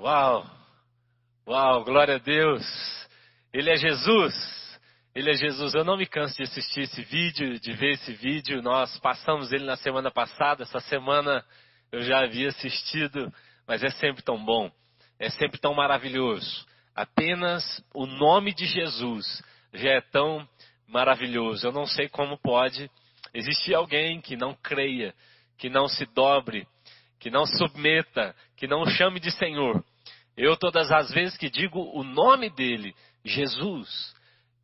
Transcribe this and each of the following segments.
Uau! Uau, glória a Deus! Ele é Jesus! Ele é Jesus. Eu não me canso de assistir esse vídeo, de ver esse vídeo. Nós passamos ele na semana passada. Essa semana eu já havia assistido, mas é sempre tão bom. É sempre tão maravilhoso. Apenas o nome de Jesus já é tão maravilhoso. Eu não sei como pode existir alguém que não creia, que não se dobre, que não submeta, que não chame de Senhor. Eu, todas as vezes que digo o nome dele, Jesus,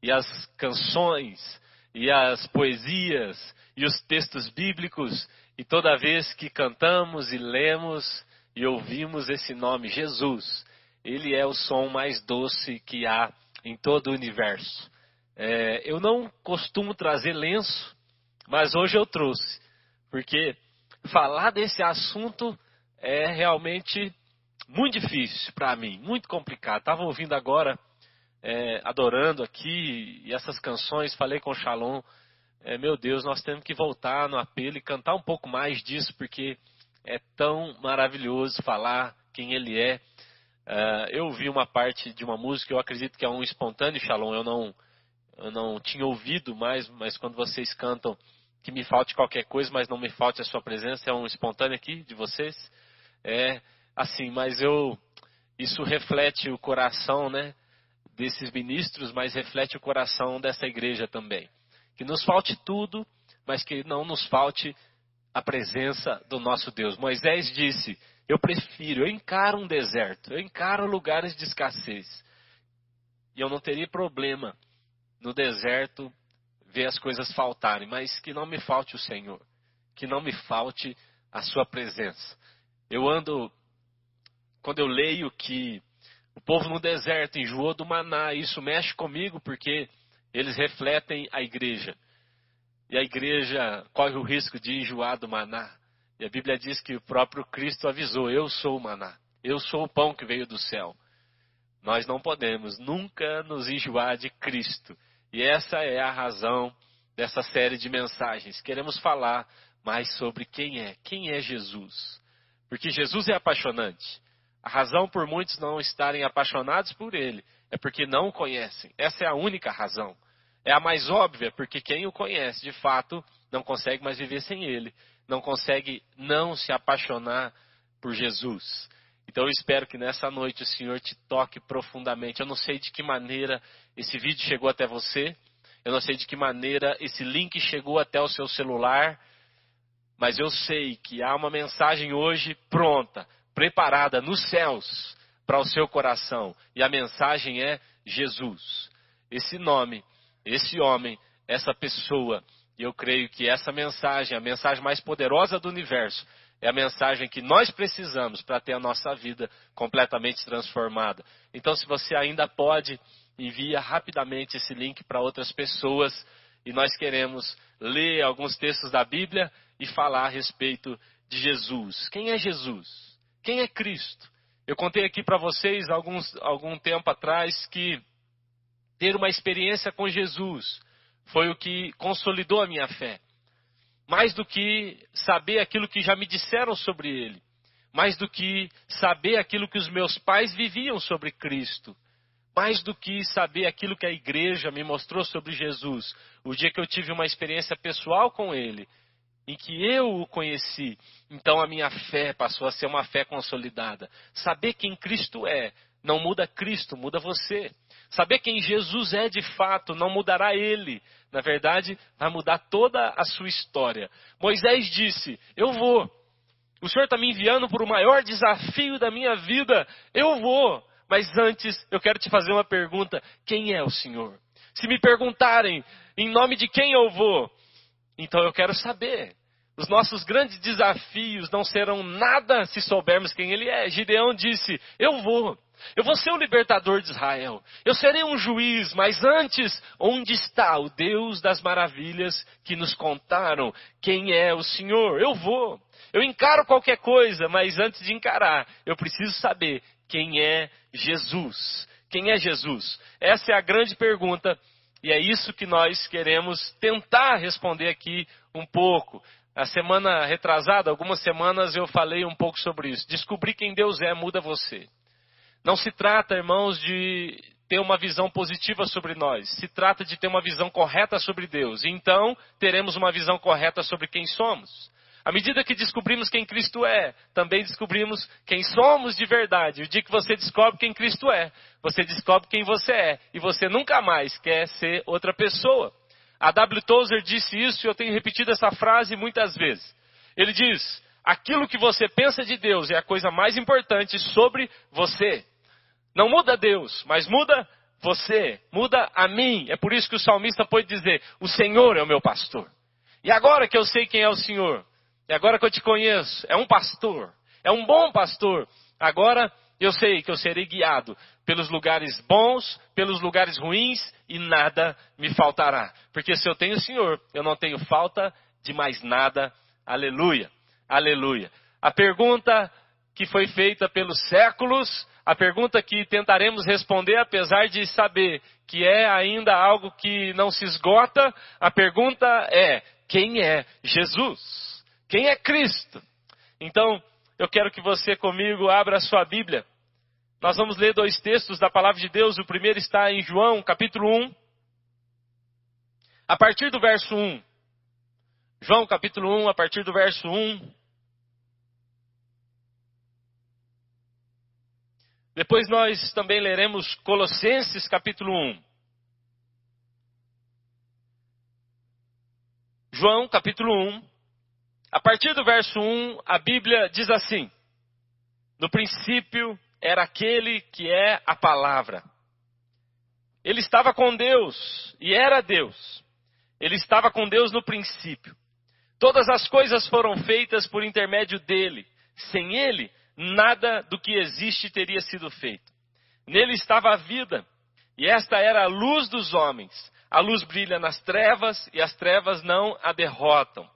e as canções, e as poesias, e os textos bíblicos, e toda vez que cantamos e lemos e ouvimos esse nome, Jesus, ele é o som mais doce que há em todo o universo. É, eu não costumo trazer lenço, mas hoje eu trouxe, porque falar desse assunto é realmente muito difícil para mim, muito complicado. Estava ouvindo agora, é, adorando aqui, e essas canções, falei com o Shalom, é, meu Deus, nós temos que voltar no apelo e cantar um pouco mais disso, porque é tão maravilhoso falar quem Ele é. Uh, eu ouvi uma parte de uma música, eu acredito que é um espontâneo Shalom, eu não, eu não tinha ouvido mais, mas quando vocês cantam, que me falte qualquer coisa, mas não me falte a sua presença, é um espontâneo aqui de vocês. É, assim, mas eu isso reflete o coração, né, desses ministros, mas reflete o coração dessa igreja também. Que nos falte tudo, mas que não nos falte a presença do nosso Deus. Moisés disse: Eu prefiro, eu encaro um deserto, eu encaro lugares de escassez. E eu não teria problema no deserto ver as coisas faltarem, mas que não me falte o Senhor, que não me falte a Sua presença. Eu ando quando eu leio que o povo no deserto enjoou do maná, isso mexe comigo porque eles refletem a igreja. E a igreja corre o risco de enjoar do maná. E a Bíblia diz que o próprio Cristo avisou: Eu sou o maná, eu sou o pão que veio do céu. Nós não podemos nunca nos enjoar de Cristo. E essa é a razão dessa série de mensagens. Queremos falar mais sobre quem é, quem é Jesus. Porque Jesus é apaixonante. A razão por muitos não estarem apaixonados por ele é porque não o conhecem. Essa é a única razão. É a mais óbvia, porque quem o conhece, de fato, não consegue mais viver sem ele. Não consegue não se apaixonar por Jesus. Então eu espero que nessa noite o Senhor te toque profundamente. Eu não sei de que maneira esse vídeo chegou até você. Eu não sei de que maneira esse link chegou até o seu celular. Mas eu sei que há uma mensagem hoje pronta preparada nos céus para o seu coração. E a mensagem é Jesus. Esse nome, esse homem, essa pessoa. E eu creio que essa mensagem, a mensagem mais poderosa do universo, é a mensagem que nós precisamos para ter a nossa vida completamente transformada. Então, se você ainda pode, envia rapidamente esse link para outras pessoas. E nós queremos ler alguns textos da Bíblia e falar a respeito de Jesus. Quem é Jesus? Quem é Cristo? Eu contei aqui para vocês alguns, algum tempo atrás que ter uma experiência com Jesus foi o que consolidou a minha fé. Mais do que saber aquilo que já me disseram sobre ele. Mais do que saber aquilo que os meus pais viviam sobre Cristo. Mais do que saber aquilo que a igreja me mostrou sobre Jesus. O dia que eu tive uma experiência pessoal com ele, em que eu o conheci, então a minha fé passou a ser uma fé consolidada. Saber quem Cristo é não muda Cristo, muda você. Saber quem Jesus é de fato não mudará ele. Na verdade, vai mudar toda a sua história. Moisés disse: Eu vou. O Senhor está me enviando para o maior desafio da minha vida. Eu vou. Mas antes, eu quero te fazer uma pergunta: Quem é o Senhor? Se me perguntarem em nome de quem eu vou, então eu quero saber. Os nossos grandes desafios não serão nada se soubermos quem ele é. Gideão disse: Eu vou. Eu vou ser o libertador de Israel. Eu serei um juiz, mas antes, onde está o Deus das maravilhas que nos contaram quem é o Senhor? Eu vou. Eu encaro qualquer coisa, mas antes de encarar, eu preciso saber quem é Jesus. Quem é Jesus? Essa é a grande pergunta e é isso que nós queremos tentar responder aqui um pouco. A semana retrasada, algumas semanas eu falei um pouco sobre isso. Descobrir quem Deus é muda você. Não se trata, irmãos, de ter uma visão positiva sobre nós. Se trata de ter uma visão correta sobre Deus. Então teremos uma visão correta sobre quem somos. À medida que descobrimos quem Cristo é, também descobrimos quem somos de verdade. O dia que você descobre quem Cristo é, você descobre quem você é. E você nunca mais quer ser outra pessoa. A W. Tozer disse isso e eu tenho repetido essa frase muitas vezes. Ele diz: aquilo que você pensa de Deus é a coisa mais importante sobre você. Não muda Deus, mas muda você, muda a mim. É por isso que o salmista pode dizer: O Senhor é o meu pastor. E agora que eu sei quem é o Senhor, e agora que eu te conheço, é um pastor, é um bom pastor, agora eu sei que eu serei guiado pelos lugares bons, pelos lugares ruins, e nada me faltará. Porque se eu tenho o Senhor, eu não tenho falta de mais nada. Aleluia, aleluia. A pergunta que foi feita pelos séculos a pergunta que tentaremos responder, apesar de saber que é ainda algo que não se esgota, a pergunta é: quem é Jesus? Quem é Cristo? Então, eu quero que você comigo abra a sua Bíblia. Nós vamos ler dois textos da palavra de Deus. O primeiro está em João, capítulo 1, a partir do verso 1. João, capítulo 1, a partir do verso 1. Depois nós também leremos Colossenses capítulo 1. João capítulo 1. A partir do verso 1, a Bíblia diz assim: No princípio era aquele que é a palavra. Ele estava com Deus e era Deus. Ele estava com Deus no princípio. Todas as coisas foram feitas por intermédio dele. Sem ele, nada do que existe teria sido feito. Nele estava a vida, e esta era a luz dos homens. A luz brilha nas trevas, e as trevas não a derrotam.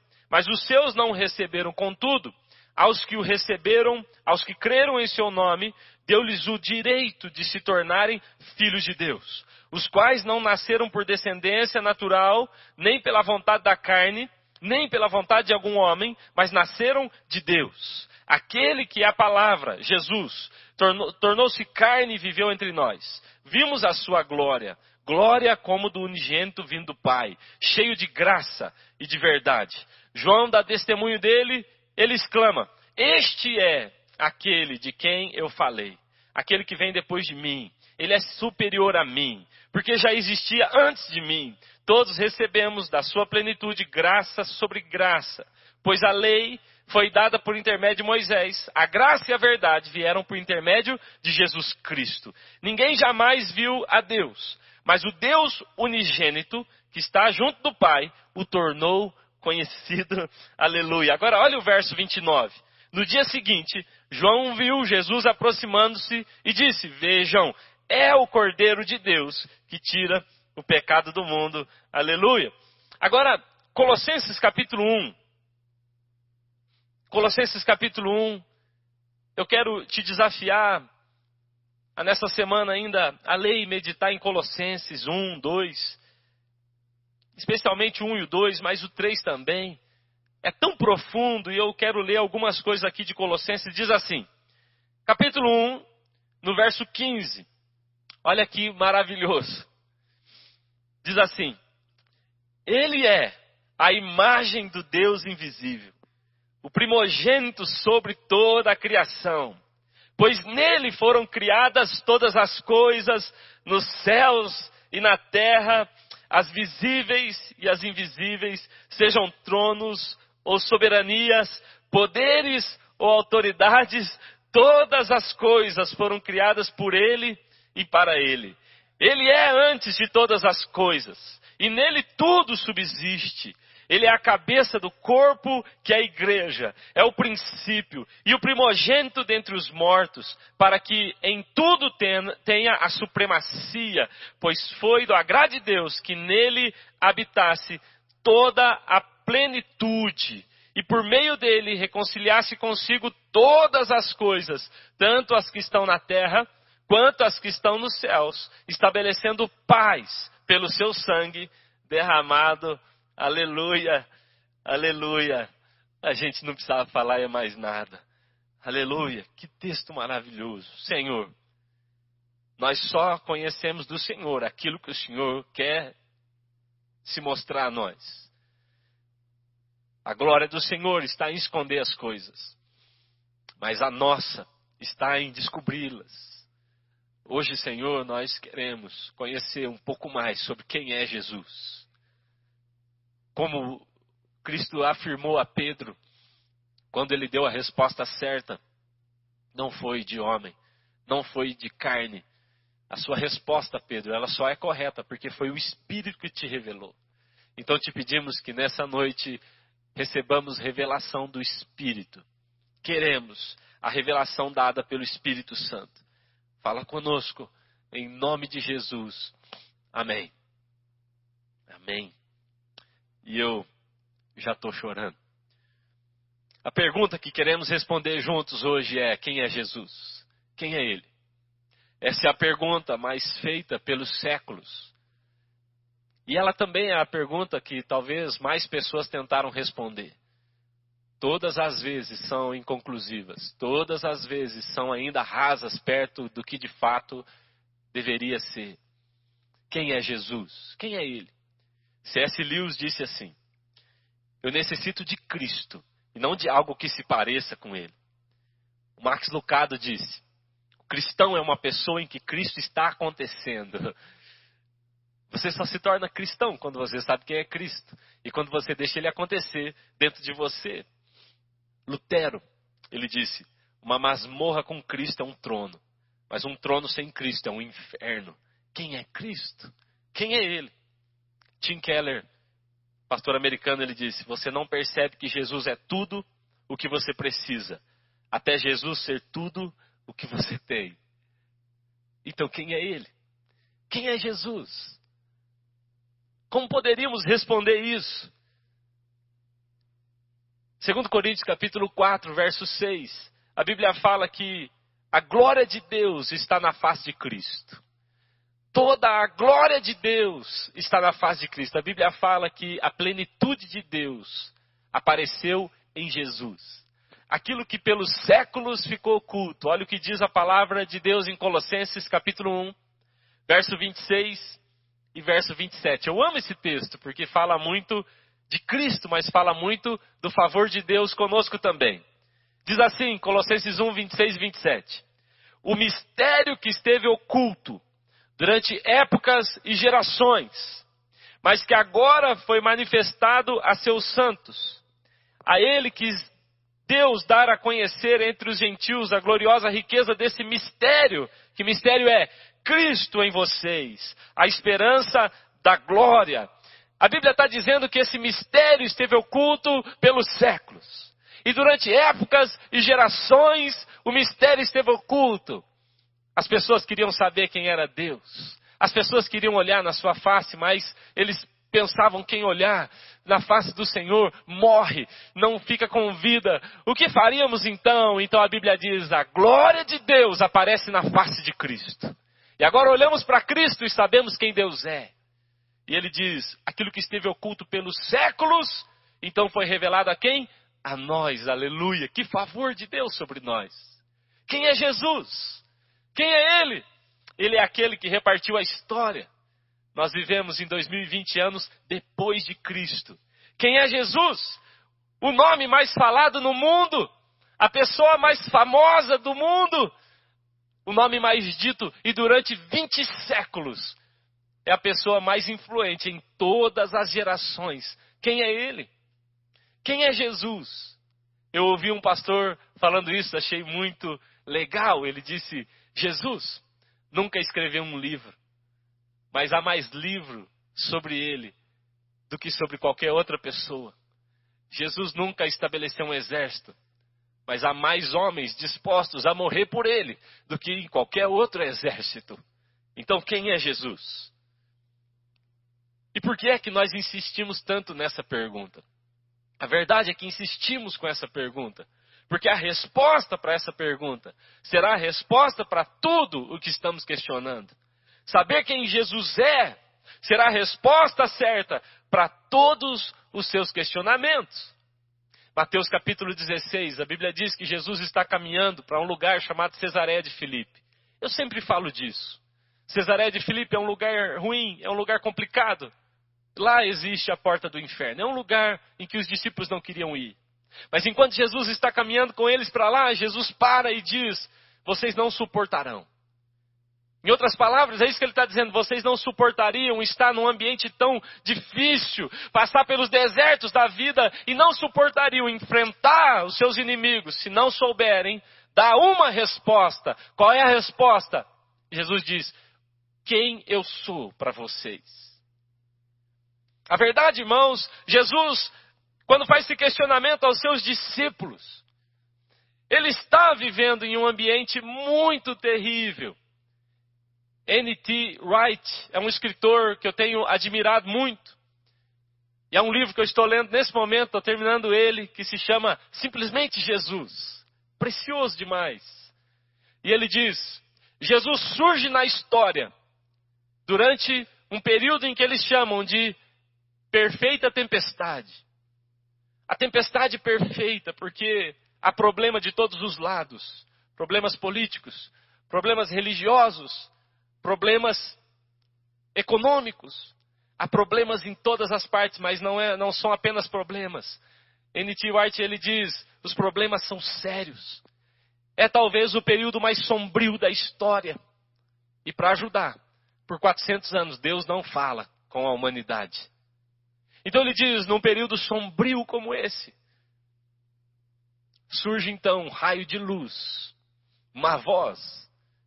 Mas os seus não receberam. Contudo, aos que o receberam, aos que creram em seu nome, deu-lhes o direito de se tornarem filhos de Deus. Os quais não nasceram por descendência natural, nem pela vontade da carne, nem pela vontade de algum homem, mas nasceram de Deus. Aquele que é a palavra, Jesus, tornou-se carne e viveu entre nós. Vimos a sua glória, glória como do unigênito vindo do Pai, cheio de graça e de verdade. João dá testemunho dele, ele exclama: Este é aquele de quem eu falei, aquele que vem depois de mim. Ele é superior a mim, porque já existia antes de mim. Todos recebemos da sua plenitude graça sobre graça, pois a lei foi dada por intermédio de Moisés, a graça e a verdade vieram por intermédio de Jesus Cristo. Ninguém jamais viu a Deus, mas o Deus unigênito, que está junto do Pai, o tornou conhecido. Aleluia. Agora olha o verso 29. No dia seguinte, João viu Jesus aproximando-se e disse: Vejam, é o Cordeiro de Deus que tira o pecado do mundo. Aleluia. Agora, Colossenses capítulo 1. Colossenses capítulo 1. Eu quero te desafiar nessa semana ainda a ler e meditar em Colossenses 1, 2. Especialmente o 1 e o 2, mas o 3 também. É tão profundo e eu quero ler algumas coisas aqui de Colossenses. Diz assim, capítulo 1, no verso 15. Olha que maravilhoso. Diz assim: Ele é a imagem do Deus invisível, o primogênito sobre toda a criação, pois nele foram criadas todas as coisas nos céus e na terra, as visíveis e as invisíveis, sejam tronos ou soberanias, poderes ou autoridades, todas as coisas foram criadas por ele e para ele. Ele é antes de todas as coisas, e nele tudo subsiste. Ele é a cabeça do corpo que é a igreja, é o princípio e o primogênito dentre os mortos, para que em tudo tenha a supremacia, pois foi do agrado de Deus que nele habitasse toda a plenitude e por meio dele reconciliasse consigo todas as coisas, tanto as que estão na terra quanto as que estão nos céus, estabelecendo paz pelo seu sangue derramado. Aleluia, aleluia. A gente não precisava falar mais nada. Aleluia, que texto maravilhoso. Senhor, nós só conhecemos do Senhor aquilo que o Senhor quer se mostrar a nós. A glória do Senhor está em esconder as coisas, mas a nossa está em descobri-las. Hoje, Senhor, nós queremos conhecer um pouco mais sobre quem é Jesus. Como Cristo afirmou a Pedro, quando ele deu a resposta certa, não foi de homem, não foi de carne. A sua resposta, Pedro, ela só é correta porque foi o Espírito que te revelou. Então te pedimos que nessa noite recebamos revelação do Espírito. Queremos a revelação dada pelo Espírito Santo. Fala conosco, em nome de Jesus. Amém. Amém. E eu já estou chorando. A pergunta que queremos responder juntos hoje é: quem é Jesus? Quem é Ele? Essa é a pergunta mais feita pelos séculos. E ela também é a pergunta que talvez mais pessoas tentaram responder. Todas as vezes são inconclusivas, todas as vezes são ainda rasas perto do que de fato deveria ser. Quem é Jesus? Quem é Ele? C.S. Lewis disse assim: Eu necessito de Cristo e não de algo que se pareça com Ele. O Max Lucado disse: O cristão é uma pessoa em que Cristo está acontecendo. Você só se torna cristão quando você sabe quem é Cristo e quando você deixa ele acontecer dentro de você. Lutero, ele disse: uma masmorra com Cristo é um trono, mas um trono sem Cristo é um inferno. Quem é Cristo? Quem é Ele? Tim Keller, pastor americano, ele disse: Você não percebe que Jesus é tudo o que você precisa, até Jesus ser tudo o que você tem. Então, quem é Ele? Quem é Jesus? Como poderíamos responder isso? Segundo Coríntios capítulo 4, verso 6, a Bíblia fala que a glória de Deus está na face de Cristo. Toda a glória de Deus está na face de Cristo. A Bíblia fala que a plenitude de Deus apareceu em Jesus. Aquilo que pelos séculos ficou oculto. Olha o que diz a palavra de Deus em Colossenses capítulo 1, verso 26 e verso 27. Eu amo esse texto porque fala muito de Cristo, mas fala muito do favor de Deus conosco também. Diz assim, Colossenses 1, 26 e 27. O mistério que esteve oculto durante épocas e gerações, mas que agora foi manifestado a seus santos. A ele quis Deus dar a conhecer entre os gentios a gloriosa riqueza desse mistério. Que mistério é? Cristo em vocês, a esperança da glória. A Bíblia está dizendo que esse mistério esteve oculto pelos séculos. E durante épocas e gerações, o mistério esteve oculto. As pessoas queriam saber quem era Deus. As pessoas queriam olhar na sua face, mas eles pensavam quem olhar na face do Senhor morre, não fica com vida. O que faríamos então? Então a Bíblia diz: a glória de Deus aparece na face de Cristo. E agora olhamos para Cristo e sabemos quem Deus é. E ele diz: aquilo que esteve oculto pelos séculos, então foi revelado a quem? A nós, aleluia. Que favor de Deus sobre nós. Quem é Jesus? Quem é Ele? Ele é aquele que repartiu a história. Nós vivemos em 2020 anos depois de Cristo. Quem é Jesus? O nome mais falado no mundo, a pessoa mais famosa do mundo, o nome mais dito e durante 20 séculos. É a pessoa mais influente em todas as gerações. Quem é ele? Quem é Jesus? Eu ouvi um pastor falando isso, achei muito legal. Ele disse: Jesus nunca escreveu um livro, mas há mais livro sobre ele do que sobre qualquer outra pessoa. Jesus nunca estabeleceu um exército, mas há mais homens dispostos a morrer por ele do que em qualquer outro exército. Então, quem é Jesus? E por que é que nós insistimos tanto nessa pergunta? A verdade é que insistimos com essa pergunta, porque a resposta para essa pergunta será a resposta para tudo o que estamos questionando. Saber quem Jesus é será a resposta certa para todos os seus questionamentos. Mateus capítulo 16, a Bíblia diz que Jesus está caminhando para um lugar chamado Cesareia de Filipe. Eu sempre falo disso. Cesareia de Filipe é um lugar ruim, é um lugar complicado. Lá existe a porta do inferno. É um lugar em que os discípulos não queriam ir. Mas enquanto Jesus está caminhando com eles para lá, Jesus para e diz: Vocês não suportarão. Em outras palavras, é isso que ele está dizendo: vocês não suportariam estar num ambiente tão difícil, passar pelos desertos da vida e não suportariam enfrentar os seus inimigos se não souberem dar uma resposta. Qual é a resposta? Jesus diz: Quem eu sou para vocês? A verdade, irmãos, Jesus, quando faz esse questionamento aos seus discípulos, ele está vivendo em um ambiente muito terrível. N.T. Wright é um escritor que eu tenho admirado muito. E é um livro que eu estou lendo nesse momento, estou terminando ele, que se chama Simplesmente Jesus. Precioso demais. E ele diz: Jesus surge na história durante um período em que eles chamam de perfeita tempestade. A tempestade perfeita, porque há problema de todos os lados problemas políticos, problemas religiosos, problemas econômicos. Há problemas em todas as partes, mas não, é, não são apenas problemas. N.T. White ele diz: os problemas são sérios. É talvez o período mais sombrio da história. E para ajudar, por 400 anos Deus não fala com a humanidade. Então ele diz: num período sombrio como esse, surge então um raio de luz, uma voz,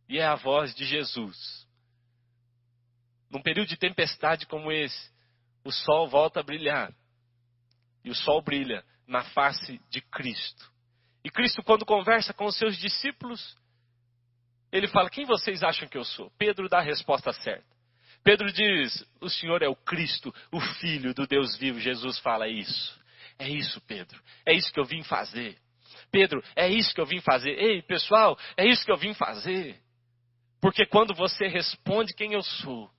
e é a voz de Jesus. Num período de tempestade como esse, o sol volta a brilhar. E o sol brilha na face de Cristo. E Cristo, quando conversa com os seus discípulos, ele fala: Quem vocês acham que eu sou? Pedro dá a resposta certa. Pedro diz: O Senhor é o Cristo, o Filho do Deus vivo. Jesus fala: isso. É isso, Pedro. É isso que eu vim fazer. Pedro, é isso que eu vim fazer. Ei, pessoal, é isso que eu vim fazer. Porque quando você responde quem eu sou,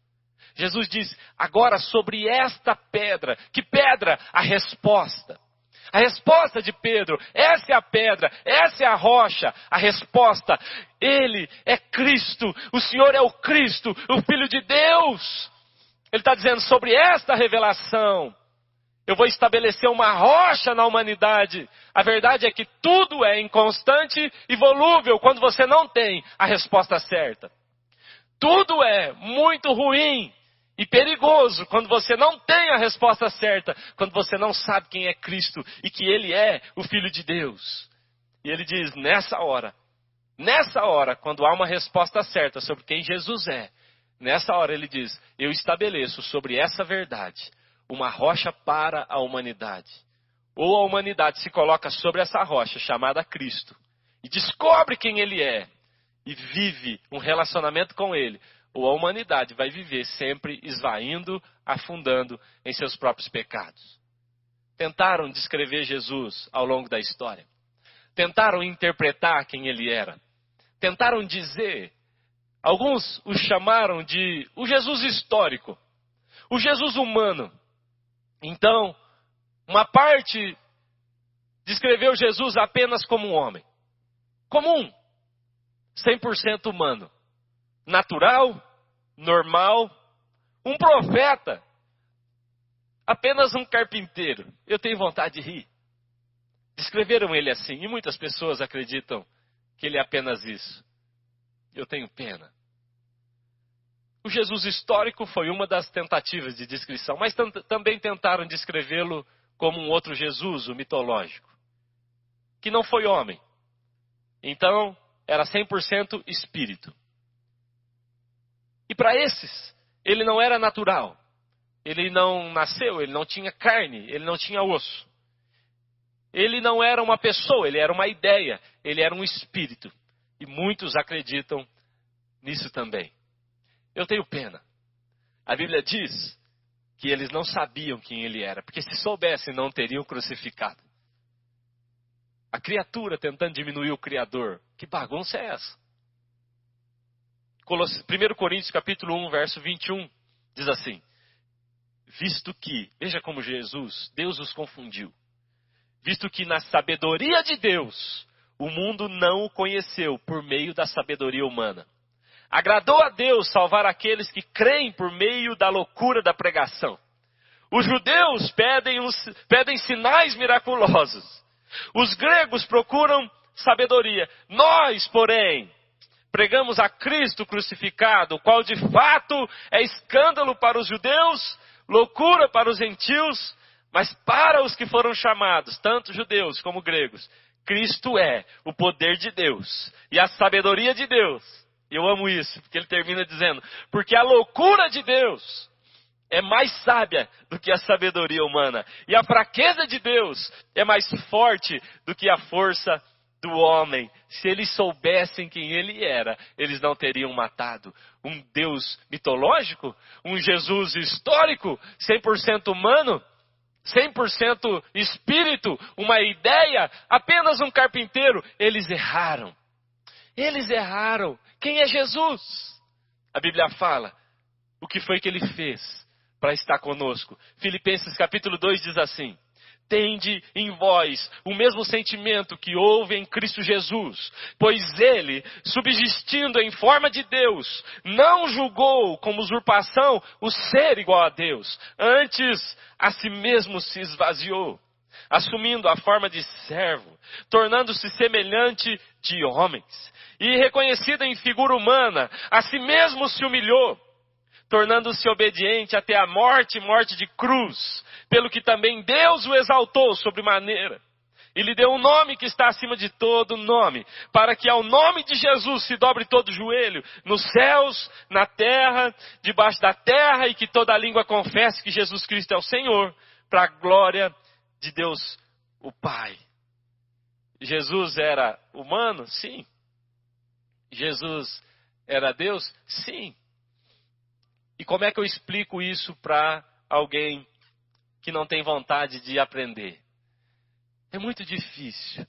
Jesus diz: agora sobre esta pedra. Que pedra? A resposta. A resposta de Pedro, essa é a pedra, essa é a rocha, a resposta, Ele é Cristo, o Senhor é o Cristo, o Filho de Deus. Ele está dizendo sobre esta revelação, eu vou estabelecer uma rocha na humanidade. A verdade é que tudo é inconstante e volúvel quando você não tem a resposta certa. Tudo é muito ruim e perigoso quando você não tem a resposta certa, quando você não sabe quem é Cristo e que Ele é o Filho de Deus. E ele diz: nessa hora, nessa hora, quando há uma resposta certa sobre quem Jesus é, nessa hora ele diz: eu estabeleço sobre essa verdade uma rocha para a humanidade. Ou a humanidade se coloca sobre essa rocha chamada Cristo e descobre quem Ele é e vive um relacionamento com Ele, ou a humanidade vai viver sempre esvaindo, afundando em seus próprios pecados. Tentaram descrever Jesus ao longo da história. Tentaram interpretar quem ele era. Tentaram dizer. Alguns o chamaram de o Jesus histórico, o Jesus humano. Então, uma parte descreveu Jesus apenas como um homem comum, 100% humano, natural, normal, um profeta, apenas um carpinteiro. Eu tenho vontade de rir. Descreveram ele assim, e muitas pessoas acreditam que ele é apenas isso. Eu tenho pena. O Jesus histórico foi uma das tentativas de descrição, mas também tentaram descrevê-lo como um outro Jesus, o mitológico, que não foi homem. Então, era 100% espírito. E para esses, ele não era natural. ele não nasceu, ele não tinha carne, ele não tinha osso. Ele não era uma pessoa, ele era uma ideia, ele era um espírito. E muitos acreditam nisso também. Eu tenho pena. A Bíblia diz que eles não sabiam quem ele era, porque se soubessem não teriam crucificado. A criatura tentando diminuir o Criador. Que bagunça é essa? 1 Coríntios capítulo 1, verso 21, diz assim: Visto que, veja como Jesus, Deus os confundiu. Visto que na sabedoria de Deus, o mundo não o conheceu por meio da sabedoria humana. Agradou a Deus salvar aqueles que creem por meio da loucura da pregação. Os judeus pedem, uns, pedem sinais miraculosos. Os gregos procuram sabedoria. Nós, porém, pregamos a Cristo crucificado, qual de fato é escândalo para os judeus, loucura para os gentios, mas para os que foram chamados, tanto judeus como gregos, Cristo é o poder de Deus e a sabedoria de Deus. Eu amo isso, porque ele termina dizendo: porque a loucura de Deus é mais sábia do que a sabedoria humana. E a fraqueza de Deus é mais forte do que a força do homem. Se eles soubessem quem ele era, eles não teriam matado. Um Deus mitológico? Um Jesus histórico? 100% humano? 100% espírito? Uma ideia? Apenas um carpinteiro? Eles erraram. Eles erraram. Quem é Jesus? A Bíblia fala. O que foi que ele fez? para estar conosco. Filipenses capítulo 2 diz assim: Tende em vós o mesmo sentimento que houve em Cristo Jesus, pois ele, subsistindo em forma de Deus, não julgou como usurpação o ser igual a Deus, antes a si mesmo se esvaziou, assumindo a forma de servo, tornando-se semelhante de homens, e reconhecido em figura humana, a si mesmo se humilhou tornando-se obediente até a morte, morte de cruz, pelo que também Deus o exaltou sobre maneira. E lhe deu um nome que está acima de todo nome, para que ao nome de Jesus se dobre todo joelho, nos céus, na terra, debaixo da terra, e que toda língua confesse que Jesus Cristo é o Senhor, para a glória de Deus o Pai. Jesus era humano? Sim. Jesus era Deus? Sim. E como é que eu explico isso para alguém que não tem vontade de aprender? É muito difícil.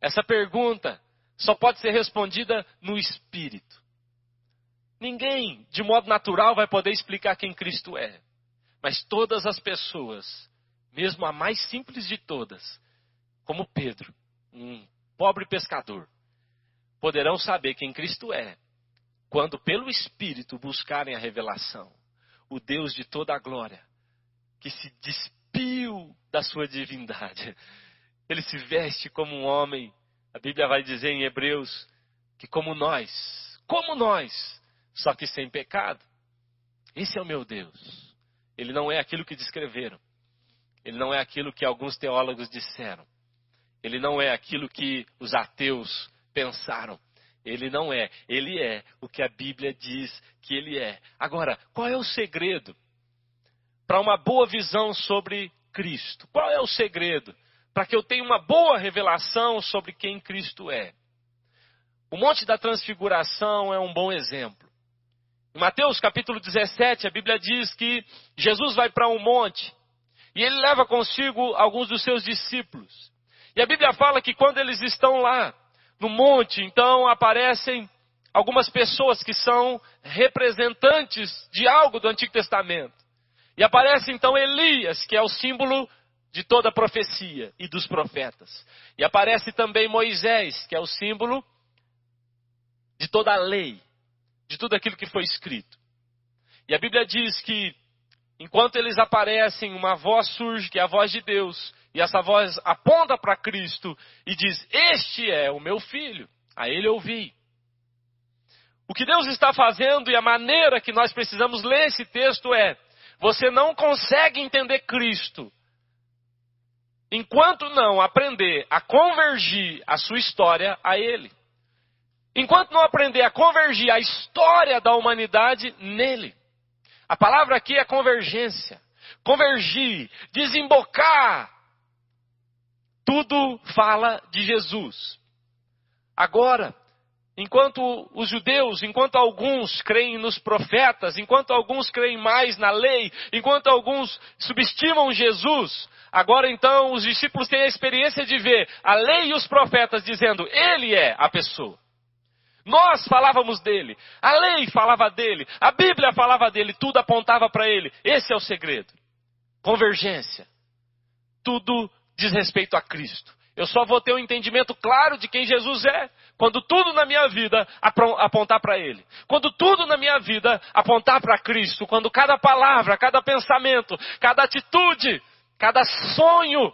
Essa pergunta só pode ser respondida no espírito. Ninguém, de modo natural, vai poder explicar quem Cristo é. Mas todas as pessoas, mesmo a mais simples de todas, como Pedro, um pobre pescador, poderão saber quem Cristo é quando pelo Espírito buscarem a revelação, o Deus de toda a glória, que se despiu da sua divindade, ele se veste como um homem. A Bíblia vai dizer em Hebreus que, como nós, como nós, só que sem pecado. Esse é o meu Deus. Ele não é aquilo que descreveram. Ele não é aquilo que alguns teólogos disseram. Ele não é aquilo que os ateus pensaram. Ele não é. Ele é o que a Bíblia diz que ele é. Agora, qual é o segredo para uma boa visão sobre Cristo? Qual é o segredo para que eu tenha uma boa revelação sobre quem Cristo é? O Monte da Transfiguração é um bom exemplo. Em Mateus capítulo 17, a Bíblia diz que Jesus vai para um monte e ele leva consigo alguns dos seus discípulos. E a Bíblia fala que quando eles estão lá, no monte, então aparecem algumas pessoas que são representantes de algo do Antigo Testamento. E aparece então Elias, que é o símbolo de toda a profecia e dos profetas. E aparece também Moisés, que é o símbolo de toda a lei, de tudo aquilo que foi escrito. E a Bíblia diz que enquanto eles aparecem, uma voz surge, que é a voz de Deus, e essa voz aponta para Cristo e diz: Este é o meu filho. A ele ouvi. O que Deus está fazendo e a maneira que nós precisamos ler esse texto é: você não consegue entender Cristo enquanto não aprender a convergir a sua história a Ele. Enquanto não aprender a convergir a história da humanidade nele. A palavra aqui é convergência. Convergir, desembocar. Tudo fala de Jesus. Agora, enquanto os judeus, enquanto alguns creem nos profetas, enquanto alguns creem mais na lei, enquanto alguns subestimam Jesus, agora então os discípulos têm a experiência de ver a lei e os profetas dizendo: Ele é a pessoa. Nós falávamos dele, a lei falava dele, a Bíblia falava dele, tudo apontava para ele. Esse é o segredo. Convergência. Tudo diz respeito a Cristo. Eu só vou ter um entendimento claro de quem Jesus é quando tudo na minha vida apontar para Ele. Quando tudo na minha vida apontar para Cristo. Quando cada palavra, cada pensamento, cada atitude, cada sonho,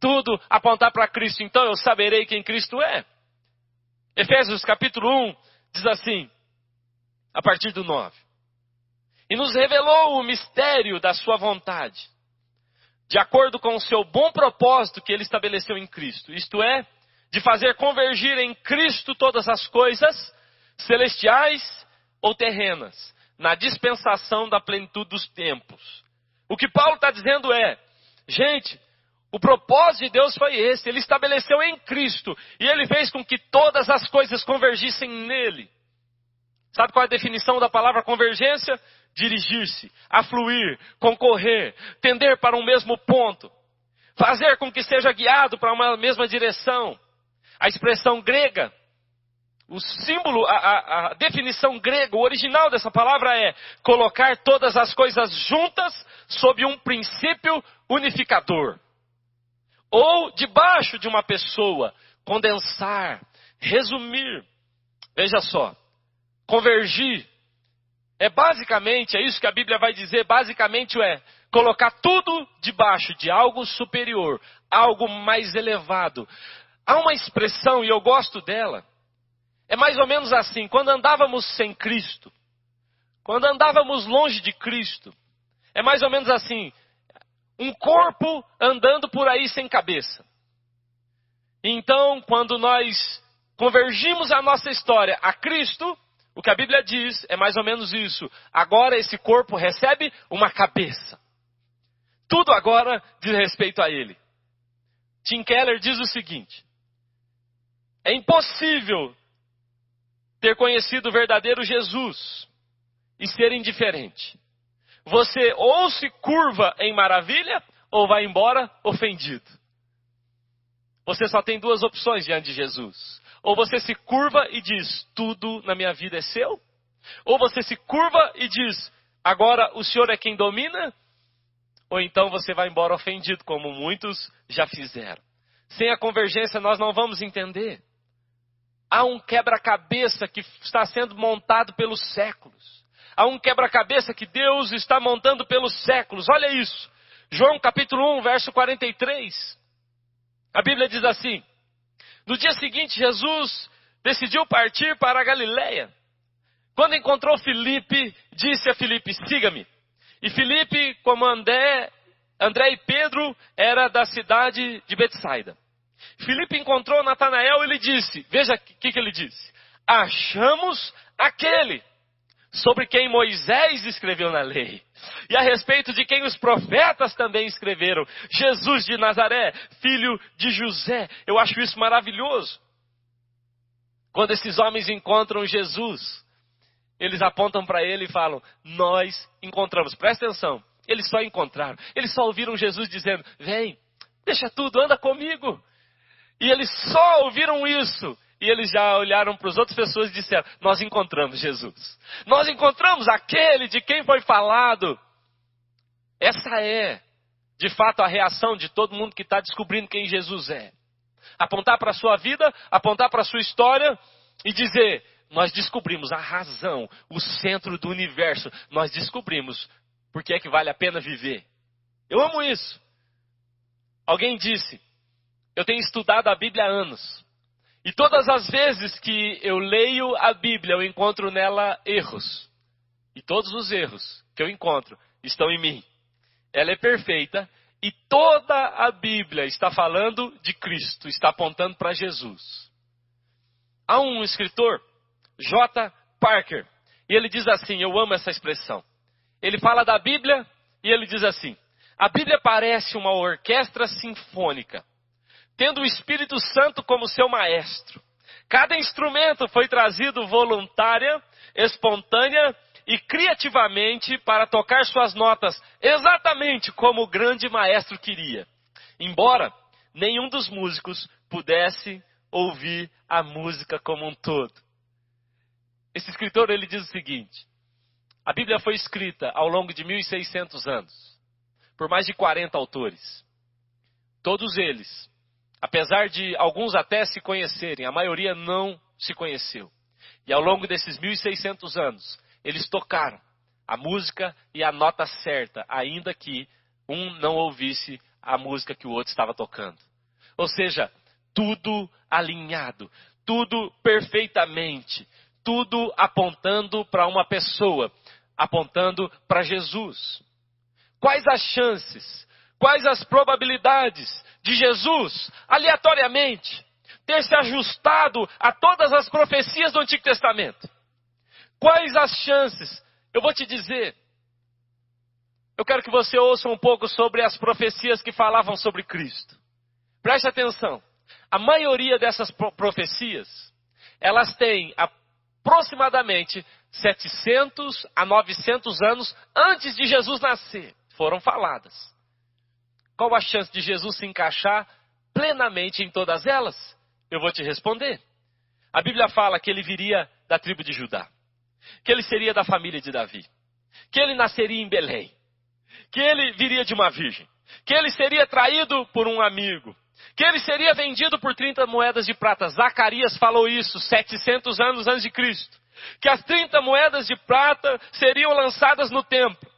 tudo apontar para Cristo. Então eu saberei quem Cristo é. Efésios capítulo 1 diz assim, a partir do 9: E nos revelou o mistério da Sua vontade, de acordo com o seu bom propósito que Ele estabeleceu em Cristo, isto é, de fazer convergir em Cristo todas as coisas, celestiais ou terrenas, na dispensação da plenitude dos tempos. O que Paulo está dizendo é, gente, o propósito de Deus foi esse. Ele estabeleceu em Cristo. E ele fez com que todas as coisas convergissem nele. Sabe qual é a definição da palavra convergência? Dirigir-se, afluir, concorrer, tender para um mesmo ponto. Fazer com que seja guiado para uma mesma direção. A expressão grega, o símbolo, a, a, a definição grega, o original dessa palavra é colocar todas as coisas juntas sob um princípio unificador ou debaixo de uma pessoa, condensar, resumir. Veja só, convergir é basicamente, é isso que a Bíblia vai dizer, basicamente é colocar tudo debaixo de algo superior, algo mais elevado. Há uma expressão, e eu gosto dela, é mais ou menos assim: quando andávamos sem Cristo, quando andávamos longe de Cristo, é mais ou menos assim: um corpo andando por aí sem cabeça. Então, quando nós convergimos a nossa história a Cristo, o que a Bíblia diz é mais ou menos isso. Agora esse corpo recebe uma cabeça. Tudo agora diz respeito a ele. Tim Keller diz o seguinte: é impossível ter conhecido o verdadeiro Jesus e ser indiferente. Você ou se curva em maravilha ou vai embora ofendido. Você só tem duas opções diante de Jesus. Ou você se curva e diz: Tudo na minha vida é seu. Ou você se curva e diz: Agora o Senhor é quem domina. Ou então você vai embora ofendido, como muitos já fizeram. Sem a convergência nós não vamos entender. Há um quebra-cabeça que está sendo montado pelos séculos a um quebra-cabeça que Deus está montando pelos séculos. Olha isso. João capítulo 1, verso 43. A Bíblia diz assim: No dia seguinte, Jesus decidiu partir para a Galileia. Quando encontrou Filipe, disse a Filipe: Siga-me. E Filipe, como André, André e Pedro, era da cidade de Betsaida. Filipe encontrou Natanael e lhe disse: Veja o que, que ele disse. Achamos aquele sobre quem Moisés escreveu na lei, e a respeito de quem os profetas também escreveram, Jesus de Nazaré, filho de José. Eu acho isso maravilhoso. Quando esses homens encontram Jesus, eles apontam para ele e falam: Nós encontramos. Presta atenção, eles só encontraram, eles só ouviram Jesus dizendo: Vem, deixa tudo, anda comigo. E eles só ouviram isso e eles já olharam para as outras pessoas e disseram: Nós encontramos Jesus. Nós encontramos aquele de quem foi falado. Essa é, de fato, a reação de todo mundo que está descobrindo quem Jesus é. Apontar para a sua vida, apontar para a sua história e dizer: Nós descobrimos a razão, o centro do universo. Nós descobrimos por que é que vale a pena viver. Eu amo isso. Alguém disse: Eu tenho estudado a Bíblia há anos. E todas as vezes que eu leio a Bíblia, eu encontro nela erros. E todos os erros que eu encontro estão em mim. Ela é perfeita e toda a Bíblia está falando de Cristo, está apontando para Jesus. Há um escritor, J. Parker, e ele diz assim: Eu amo essa expressão. ele fala da Bíblia e ele diz assim: a Bíblia parece uma orquestra sinfônica, tendo o Espírito Santo como seu maestro. Cada instrumento foi trazido voluntária, espontânea e criativamente para tocar suas notas exatamente como o grande maestro queria. Embora nenhum dos músicos pudesse ouvir a música como um todo. Esse escritor ele diz o seguinte: a Bíblia foi escrita ao longo de 1600 anos por mais de 40 autores. Todos eles, apesar de alguns até se conhecerem, a maioria não se conheceu. E ao longo desses 1600 anos, eles tocaram a música e a nota certa, ainda que um não ouvisse a música que o outro estava tocando. Ou seja, tudo alinhado, tudo perfeitamente, tudo apontando para uma pessoa, apontando para Jesus. Quais as chances, quais as probabilidades de Jesus, aleatoriamente, ter se ajustado a todas as profecias do Antigo Testamento? Quais as chances? Eu vou te dizer. Eu quero que você ouça um pouco sobre as profecias que falavam sobre Cristo. Preste atenção. A maioria dessas profecias, elas têm aproximadamente 700 a 900 anos antes de Jesus nascer. Foram faladas. Qual a chance de Jesus se encaixar plenamente em todas elas? Eu vou te responder. A Bíblia fala que ele viria da tribo de Judá que ele seria da família de Davi, que ele nasceria em Belém, que ele viria de uma virgem, que ele seria traído por um amigo, que ele seria vendido por 30 moedas de prata. Zacarias falou isso 700 anos antes de Cristo. Que as 30 moedas de prata seriam lançadas no templo.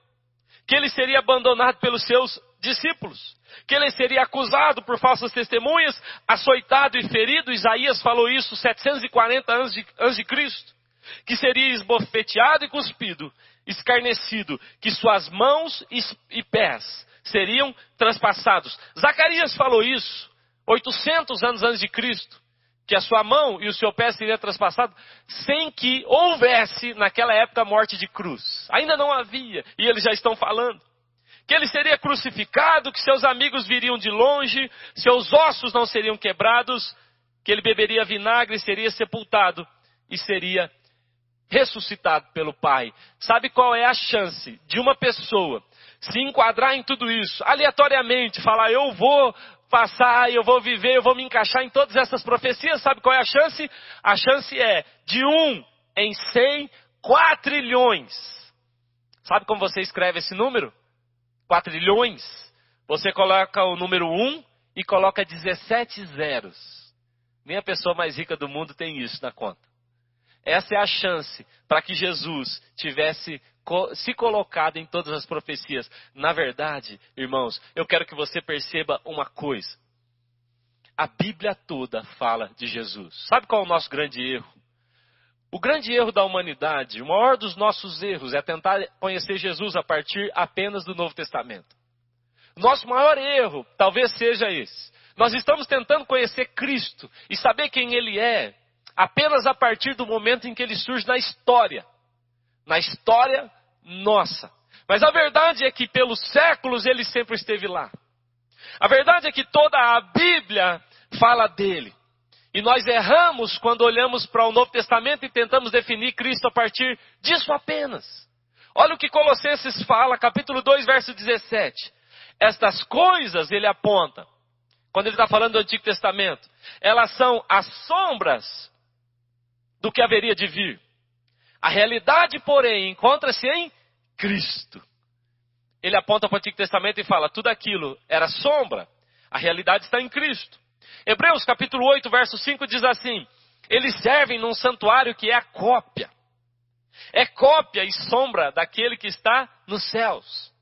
Que ele seria abandonado pelos seus discípulos. Que ele seria acusado por falsas testemunhas, açoitado e ferido. Isaías falou isso 740 anos de, antes de Cristo que seria esbofeteado e cuspido, escarnecido, que suas mãos e pés seriam transpassados. Zacarias falou isso 800 anos antes de Cristo, que a sua mão e o seu pé seriam transpassados sem que houvesse naquela época morte de cruz. Ainda não havia, e eles já estão falando. Que ele seria crucificado, que seus amigos viriam de longe, seus ossos não seriam quebrados, que ele beberia vinagre, seria sepultado e seria ressuscitado pelo Pai. Sabe qual é a chance de uma pessoa se enquadrar em tudo isso, aleatoriamente, falar eu vou passar, eu vou viver, eu vou me encaixar em todas essas profecias? Sabe qual é a chance? A chance é de um em cem quatrilhões. Sabe como você escreve esse número? Quatrilhões. Você coloca o número um e coloca 17 zeros. Nem a pessoa mais rica do mundo tem isso na conta. Essa é a chance para que Jesus tivesse se colocado em todas as profecias. Na verdade, irmãos, eu quero que você perceba uma coisa. A Bíblia toda fala de Jesus. Sabe qual é o nosso grande erro? O grande erro da humanidade, o maior dos nossos erros, é tentar conhecer Jesus a partir apenas do Novo Testamento. Nosso maior erro talvez seja esse. Nós estamos tentando conhecer Cristo e saber quem Ele é apenas a partir do momento em que ele surge na história. Na história nossa. Mas a verdade é que pelos séculos ele sempre esteve lá. A verdade é que toda a Bíblia fala dele. E nós erramos quando olhamos para o Novo Testamento e tentamos definir Cristo a partir disso apenas. Olha o que Colossenses fala, capítulo 2, verso 17. Estas coisas ele aponta, quando ele está falando do Antigo Testamento, elas são as sombras do que haveria de vir. A realidade, porém, encontra-se em Cristo. Ele aponta para o Antigo Testamento e fala: tudo aquilo era sombra, a realidade está em Cristo. Hebreus capítulo 8, verso 5 diz assim: Eles servem num santuário que é a cópia. É cópia e sombra daquele que está nos céus.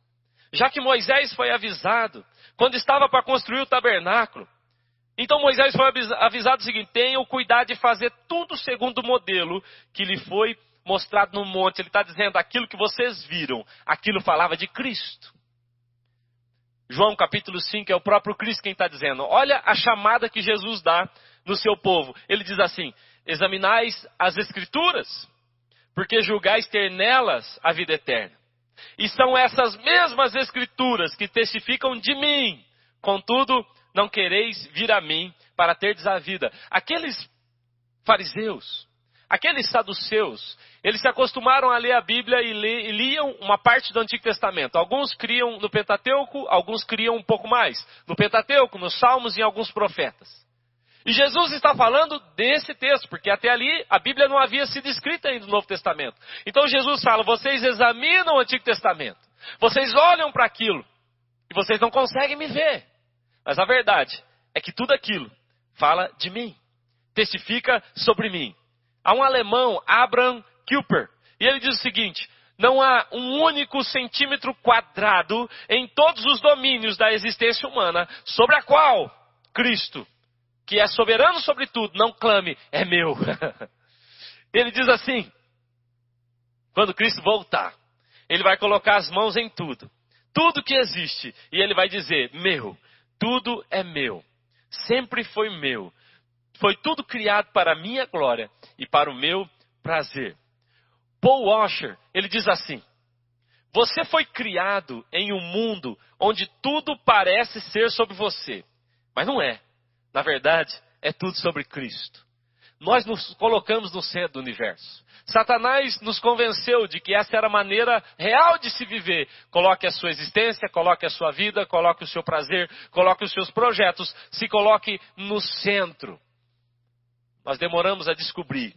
Já que Moisés foi avisado, quando estava para construir o tabernáculo, então Moisés foi avisado o seguinte: tenha o cuidado de fazer tudo segundo o modelo que lhe foi mostrado no monte. Ele está dizendo aquilo que vocês viram, aquilo falava de Cristo. João capítulo 5 é o próprio Cristo quem está dizendo. Olha a chamada que Jesus dá no seu povo. Ele diz assim: examinais as Escrituras, porque julgais ter nelas a vida eterna. E são essas mesmas escrituras que testificam de mim. Contudo, não quereis vir a mim para terdes a vida. Aqueles fariseus, aqueles saduceus, eles se acostumaram a ler a Bíblia e, e liam uma parte do Antigo Testamento. Alguns criam no Pentateuco, alguns criam um pouco mais. No Pentateuco, nos Salmos e em alguns profetas. E Jesus está falando desse texto, porque até ali a Bíblia não havia sido escrita ainda no Novo Testamento. Então Jesus fala: vocês examinam o Antigo Testamento, vocês olham para aquilo, e vocês não conseguem me ver. Mas a verdade é que tudo aquilo fala de mim, testifica sobre mim. Há um alemão, Abraham Kuyper, e ele diz o seguinte: não há um único centímetro quadrado em todos os domínios da existência humana sobre a qual Cristo, que é soberano sobre tudo, não clame, é meu. ele diz assim: quando Cristo voltar, ele vai colocar as mãos em tudo, tudo que existe, e ele vai dizer: meu, tudo é meu, sempre foi meu, foi tudo criado para a minha glória e para o meu prazer. Paul Washer, ele diz assim: Você foi criado em um mundo onde tudo parece ser sobre você, mas não é. Na verdade, é tudo sobre Cristo. Nós nos colocamos no centro do universo. Satanás nos convenceu de que essa era a maneira real de se viver. Coloque a sua existência, coloque a sua vida, coloque o seu prazer, coloque os seus projetos, se coloque no centro nós demoramos a descobrir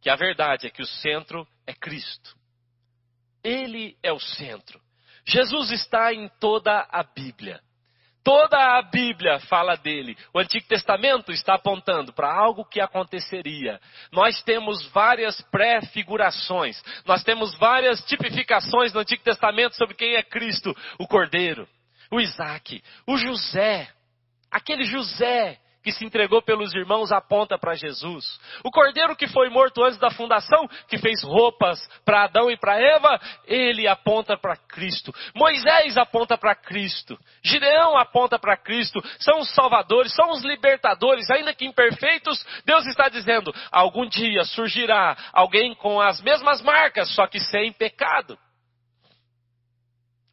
que a verdade é que o centro é Cristo. Ele é o centro. Jesus está em toda a Bíblia. Toda a Bíblia fala dele. O Antigo Testamento está apontando para algo que aconteceria. Nós temos várias pré-figurações. Nós temos várias tipificações no Antigo Testamento sobre quem é Cristo: o Cordeiro, o Isaac, o José. Aquele José que se entregou pelos irmãos aponta para Jesus. O cordeiro que foi morto antes da fundação, que fez roupas para Adão e para Eva, ele aponta para Cristo. Moisés aponta para Cristo. Gideão aponta para Cristo. São os salvadores, são os libertadores, ainda que imperfeitos. Deus está dizendo: algum dia surgirá alguém com as mesmas marcas, só que sem pecado.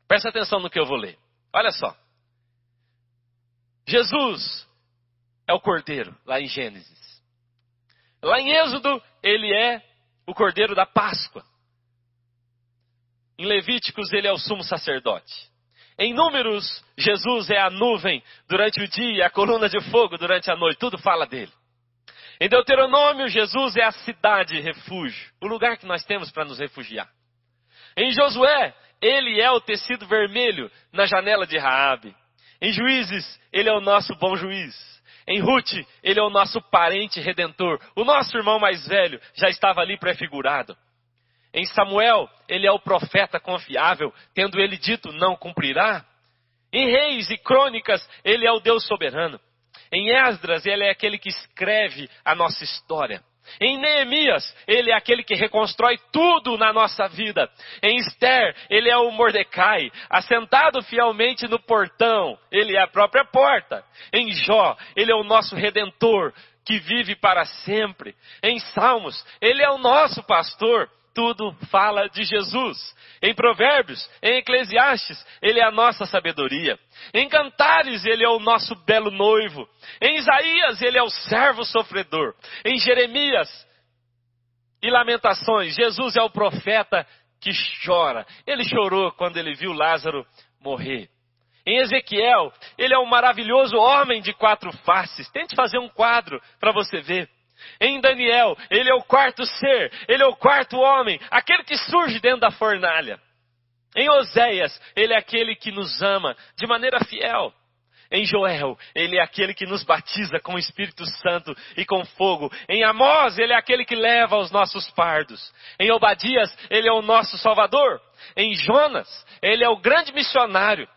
Presta atenção no que eu vou ler. Olha só. Jesus é o cordeiro, lá em Gênesis. Lá em Êxodo, ele é o cordeiro da Páscoa. Em Levíticos, ele é o sumo sacerdote. Em Números, Jesus é a nuvem durante o dia, a coluna de fogo durante a noite. Tudo fala dele. Em Deuteronômio, Jesus é a cidade refúgio, o lugar que nós temos para nos refugiar. Em Josué, ele é o tecido vermelho na janela de Raabe. Em Juízes, ele é o nosso bom juiz. Em Ruth, ele é o nosso parente redentor. O nosso irmão mais velho já estava ali prefigurado. Em Samuel, ele é o profeta confiável, tendo ele dito não cumprirá. Em Reis e Crônicas, ele é o Deus soberano. Em Esdras, ele é aquele que escreve a nossa história. Em Neemias, ele é aquele que reconstrói tudo na nossa vida. Em Esther, ele é o Mordecai, assentado fielmente no portão, ele é a própria porta. Em Jó, ele é o nosso redentor, que vive para sempre. Em Salmos, ele é o nosso pastor, tudo fala de Jesus. Em Provérbios, em Eclesiastes, ele é a nossa sabedoria. Em Cantares, ele é o nosso belo noivo. Em Isaías, ele é o servo sofredor. Em Jeremias e Lamentações, Jesus é o profeta que chora. Ele chorou quando ele viu Lázaro morrer. Em Ezequiel, ele é um maravilhoso homem de quatro faces. Tente fazer um quadro para você ver. Em Daniel, ele é o quarto ser, ele é o quarto homem, aquele que surge dentro da fornalha. Em Oséias, ele é aquele que nos ama de maneira fiel. Em Joel, ele é aquele que nos batiza com o Espírito Santo e com fogo. Em Amós, ele é aquele que leva os nossos pardos. Em Obadias, ele é o nosso Salvador. Em Jonas, ele é o grande missionário.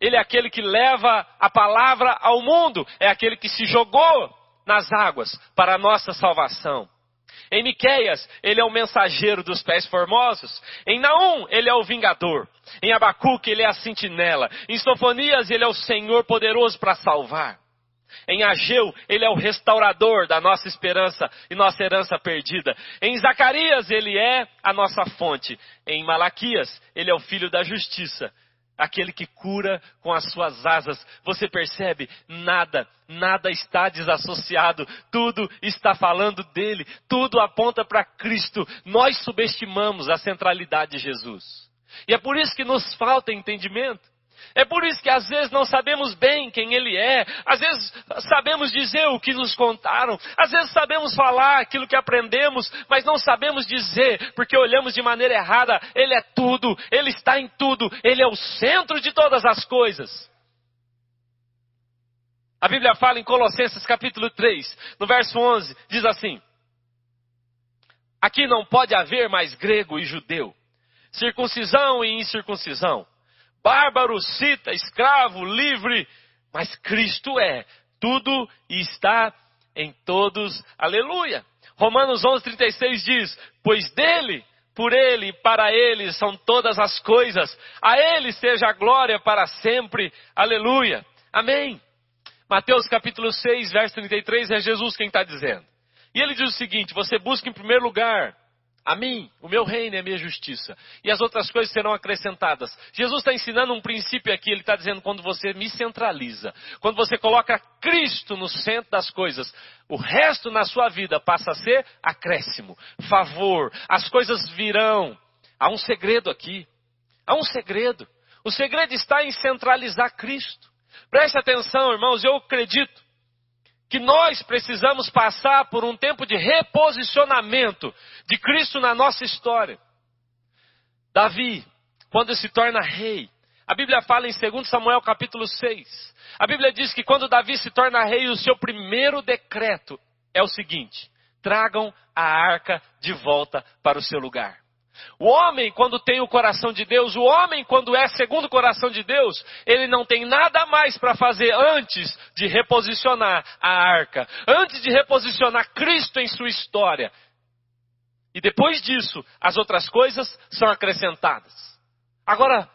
Ele é aquele que leva a palavra ao mundo. É aquele que se jogou nas águas para a nossa salvação. Em Miqueias, ele é o mensageiro dos pés formosos. Em Naum, ele é o vingador. Em Abacuque, ele é a sentinela. Em Sofonias, ele é o Senhor poderoso para salvar. Em Ageu, ele é o restaurador da nossa esperança e nossa herança perdida. Em Zacarias, ele é a nossa fonte. Em Malaquias, ele é o filho da justiça, aquele que cura com as suas asas. Você percebe? Nada, nada está desassociado. Tudo está falando dele. Tudo aponta para Cristo. Nós subestimamos a centralidade de Jesus. E é por isso que nos falta entendimento. É por isso que às vezes não sabemos bem quem Ele é, às vezes sabemos dizer o que nos contaram, às vezes sabemos falar aquilo que aprendemos, mas não sabemos dizer, porque olhamos de maneira errada. Ele é tudo, Ele está em tudo, Ele é o centro de todas as coisas. A Bíblia fala em Colossenses capítulo 3, no verso 11, diz assim: Aqui não pode haver mais grego e judeu, circuncisão e incircuncisão bárbaro, cita, escravo, livre, mas Cristo é tudo e está em todos. Aleluia. Romanos 11:36 diz: "Pois dele, por ele e para ele são todas as coisas. A ele seja a glória para sempre. Aleluia." Amém. Mateus capítulo 6, verso 33 é Jesus quem está dizendo. E ele diz o seguinte: Você busca em primeiro lugar a mim, o meu reino é a minha justiça. E as outras coisas serão acrescentadas. Jesus está ensinando um princípio aqui. Ele está dizendo quando você me centraliza, quando você coloca Cristo no centro das coisas, o resto na sua vida passa a ser acréscimo, favor. As coisas virão. Há um segredo aqui. Há um segredo. O segredo está em centralizar Cristo. Preste atenção, irmãos. Eu acredito que nós precisamos passar por um tempo de reposicionamento de Cristo na nossa história. Davi, quando se torna rei, a Bíblia fala em 2 Samuel capítulo 6. A Bíblia diz que quando Davi se torna rei, o seu primeiro decreto é o seguinte: tragam a arca de volta para o seu lugar. O homem, quando tem o coração de Deus, o homem, quando é segundo o coração de Deus, ele não tem nada mais para fazer antes de reposicionar a arca, antes de reposicionar Cristo em sua história. E depois disso, as outras coisas são acrescentadas. Agora,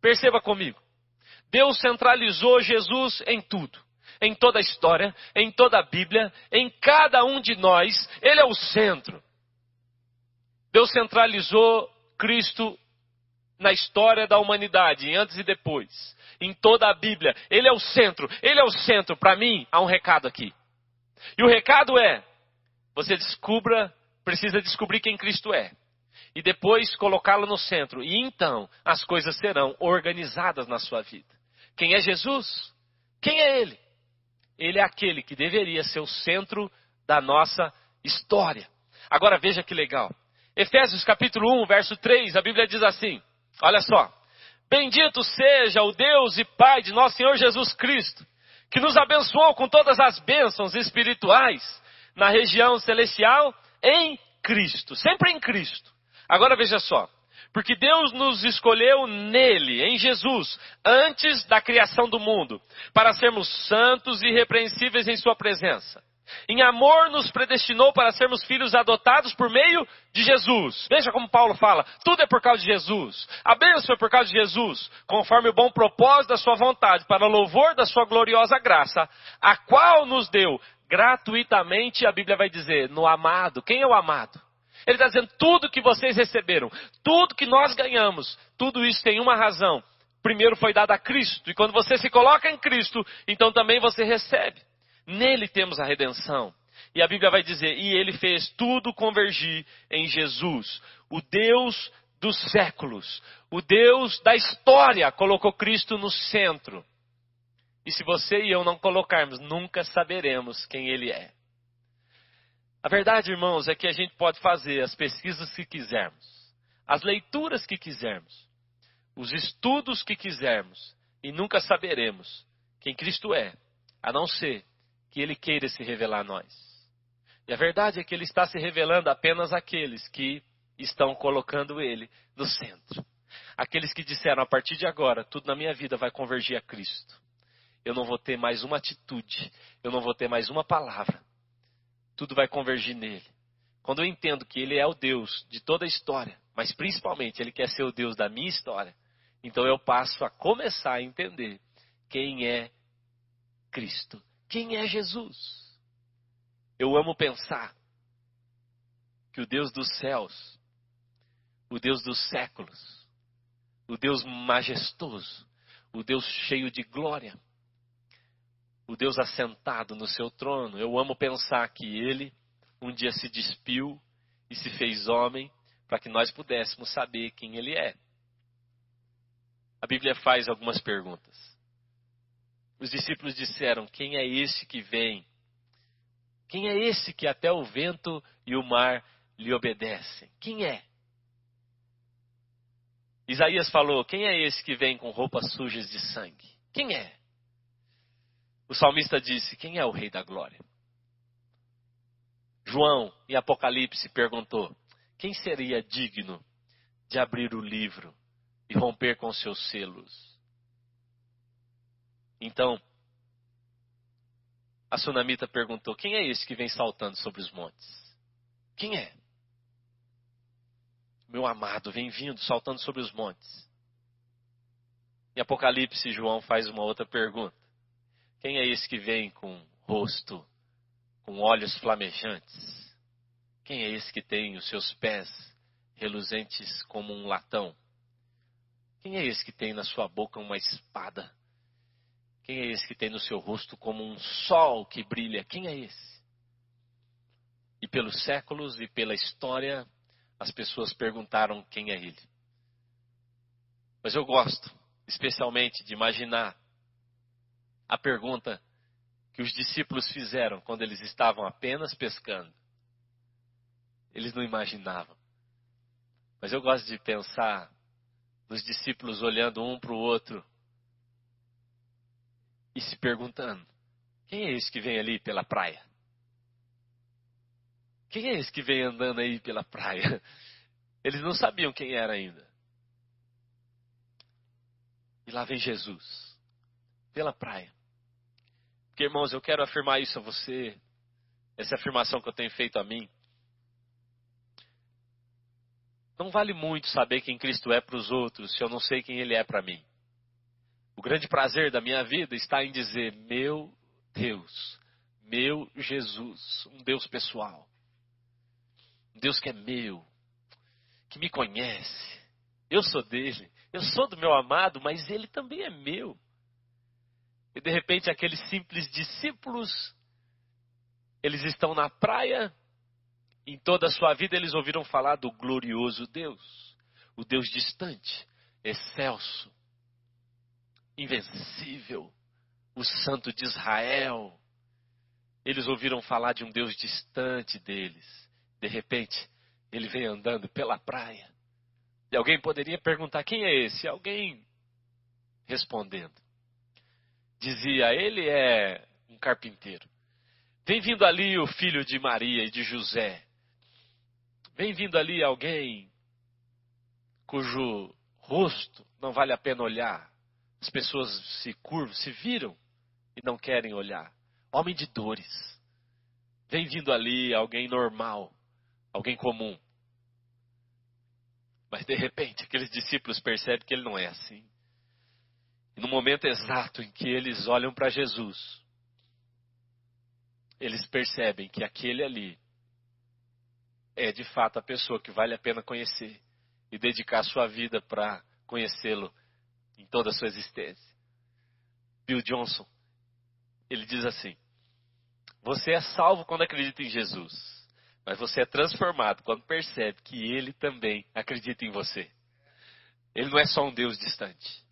perceba comigo: Deus centralizou Jesus em tudo em toda a história, em toda a Bíblia, em cada um de nós, Ele é o centro. Deus centralizou Cristo na história da humanidade, antes e depois, em toda a Bíblia. Ele é o centro, ele é o centro. Para mim, há um recado aqui. E o recado é: você descubra, precisa descobrir quem Cristo é. E depois colocá-lo no centro. E então as coisas serão organizadas na sua vida. Quem é Jesus? Quem é Ele? Ele é aquele que deveria ser o centro da nossa história. Agora veja que legal. Efésios capítulo 1, verso 3, a Bíblia diz assim: Olha só. Bendito seja o Deus e Pai de nosso Senhor Jesus Cristo, que nos abençoou com todas as bênçãos espirituais na região celestial em Cristo, sempre em Cristo. Agora veja só, porque Deus nos escolheu nele, em Jesus, antes da criação do mundo, para sermos santos e irrepreensíveis em Sua presença. Em amor nos predestinou para sermos filhos adotados por meio de Jesus. Veja como Paulo fala: tudo é por causa de Jesus. A bênção é por causa de Jesus, conforme o bom propósito da sua vontade, para louvor da sua gloriosa graça, a qual nos deu gratuitamente, a Bíblia vai dizer, no amado. Quem é o amado? Ele está dizendo tudo que vocês receberam, tudo que nós ganhamos, tudo isso tem uma razão. Primeiro foi dado a Cristo, e quando você se coloca em Cristo, então também você recebe. Nele temos a redenção. E a Bíblia vai dizer: e ele fez tudo convergir em Jesus, o Deus dos séculos, o Deus da história, colocou Cristo no centro. E se você e eu não colocarmos, nunca saberemos quem ele é. A verdade, irmãos, é que a gente pode fazer as pesquisas que quisermos, as leituras que quisermos, os estudos que quisermos, e nunca saberemos quem Cristo é, a não ser que ele queira se revelar a nós. E a verdade é que ele está se revelando apenas àqueles que estão colocando ele no centro. Aqueles que disseram, a partir de agora, tudo na minha vida vai convergir a Cristo. Eu não vou ter mais uma atitude, eu não vou ter mais uma palavra. Tudo vai convergir nele. Quando eu entendo que ele é o Deus de toda a história, mas principalmente ele quer ser o Deus da minha história, então eu passo a começar a entender quem é Cristo Quem é Jesus? Eu amo pensar que o Deus dos céus, o Deus dos séculos, o Deus majestoso, o Deus cheio de glória, o Deus assentado no seu trono. Eu amo pensar que ele um dia se despiu e se fez homem para que nós pudéssemos saber quem ele é. A Bíblia faz algumas perguntas. Os discípulos disseram: Quem é esse que vem? Quem é esse que até o vento e o mar lhe obedecem? Quem é? Isaías falou: Quem é esse que vem com roupas sujas de sangue? Quem é? O salmista disse: Quem é o Rei da Glória? João, em Apocalipse, perguntou: Quem seria digno de abrir o livro e romper com seus selos? Então, a sunamita perguntou: Quem é esse que vem saltando sobre os montes? Quem é? Meu amado vem vindo, saltando sobre os montes. Em Apocalipse, João faz uma outra pergunta: Quem é esse que vem com rosto com olhos flamejantes? Quem é esse que tem os seus pés reluzentes como um latão? Quem é esse que tem na sua boca uma espada? Quem é esse que tem no seu rosto como um sol que brilha? Quem é esse? E pelos séculos e pela história, as pessoas perguntaram quem é ele. Mas eu gosto, especialmente, de imaginar a pergunta que os discípulos fizeram quando eles estavam apenas pescando. Eles não imaginavam. Mas eu gosto de pensar nos discípulos olhando um para o outro e se perguntando: quem é esse que vem ali pela praia? Quem é esse que vem andando aí pela praia? Eles não sabiam quem era ainda. E lá vem Jesus, pela praia. Porque, irmãos, eu quero afirmar isso a você, essa afirmação que eu tenho feito a mim. Não vale muito saber quem Cristo é para os outros se eu não sei quem Ele é para mim. O grande prazer da minha vida está em dizer: meu Deus, meu Jesus, um Deus pessoal, um Deus que é meu, que me conhece. Eu sou dele, eu sou do meu amado, mas ele também é meu. E de repente aqueles simples discípulos, eles estão na praia, em toda a sua vida eles ouviram falar do glorioso Deus, o Deus distante, excelso, invencível, o Santo de Israel. Eles ouviram falar de um Deus distante deles. De repente, ele vem andando pela praia. E alguém poderia perguntar: quem é esse? Alguém respondendo dizia: Ele é um carpinteiro. Vem vindo ali o filho de Maria e de José. Vem vindo ali alguém cujo rosto não vale a pena olhar. As pessoas se curvam, se viram e não querem olhar. Homem de dores. Vem vindo ali alguém normal, alguém comum. Mas de repente aqueles discípulos percebem que ele não é assim. E no momento exato em que eles olham para Jesus, eles percebem que aquele ali é de fato a pessoa que vale a pena conhecer e dedicar sua vida para conhecê-lo em toda a sua existência. Bill Johnson, ele diz assim: Você é salvo quando acredita em Jesus, mas você é transformado quando percebe que ele também acredita em você. Ele não é só um Deus distante.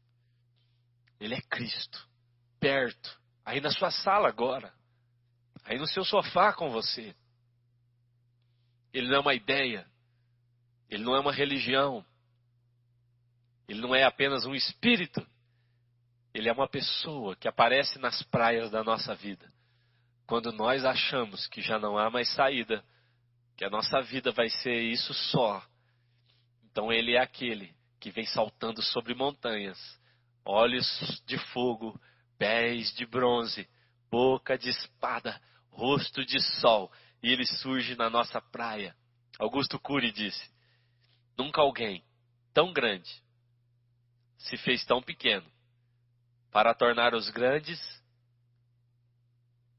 Ele é Cristo, perto, aí na sua sala agora, aí no seu sofá com você. Ele não é uma ideia, ele não é uma religião, ele não é apenas um espírito, ele é uma pessoa que aparece nas praias da nossa vida. Quando nós achamos que já não há mais saída, que a nossa vida vai ser isso só, então ele é aquele que vem saltando sobre montanhas olhos de fogo, pés de bronze, boca de espada, rosto de sol, e ele surge na nossa praia. Augusto Cury disse: Nunca alguém tão grande se fez tão pequeno para tornar os grandes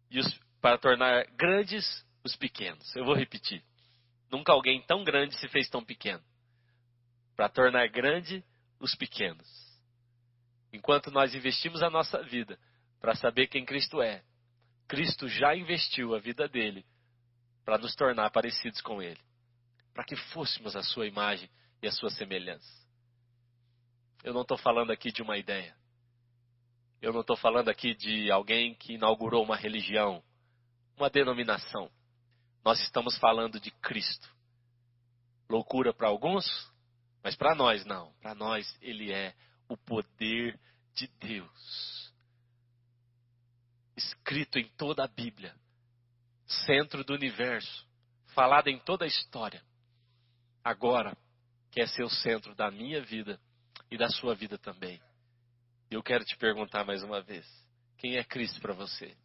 e os, para tornar grandes os pequenos. Eu vou repetir. Nunca alguém tão grande se fez tão pequeno. Para tornar grande os pequenos. Enquanto nós investimos a nossa vida para saber quem Cristo é, Cristo já investiu a vida dele para nos tornar parecidos com Ele, para que fôssemos a sua imagem e a sua semelhança. Eu não estou falando aqui de uma ideia. Eu não estou falando aqui de alguém que inaugurou uma religião, uma denominação. Nós estamos falando de Cristo. Loucura para alguns, mas para nós não. Para nós ele é o poder de Deus. Escrito em toda a Bíblia, centro do universo, falado em toda a história. Agora quer ser o centro da minha vida e da sua vida também. Eu quero te perguntar mais uma vez: quem é Cristo para você?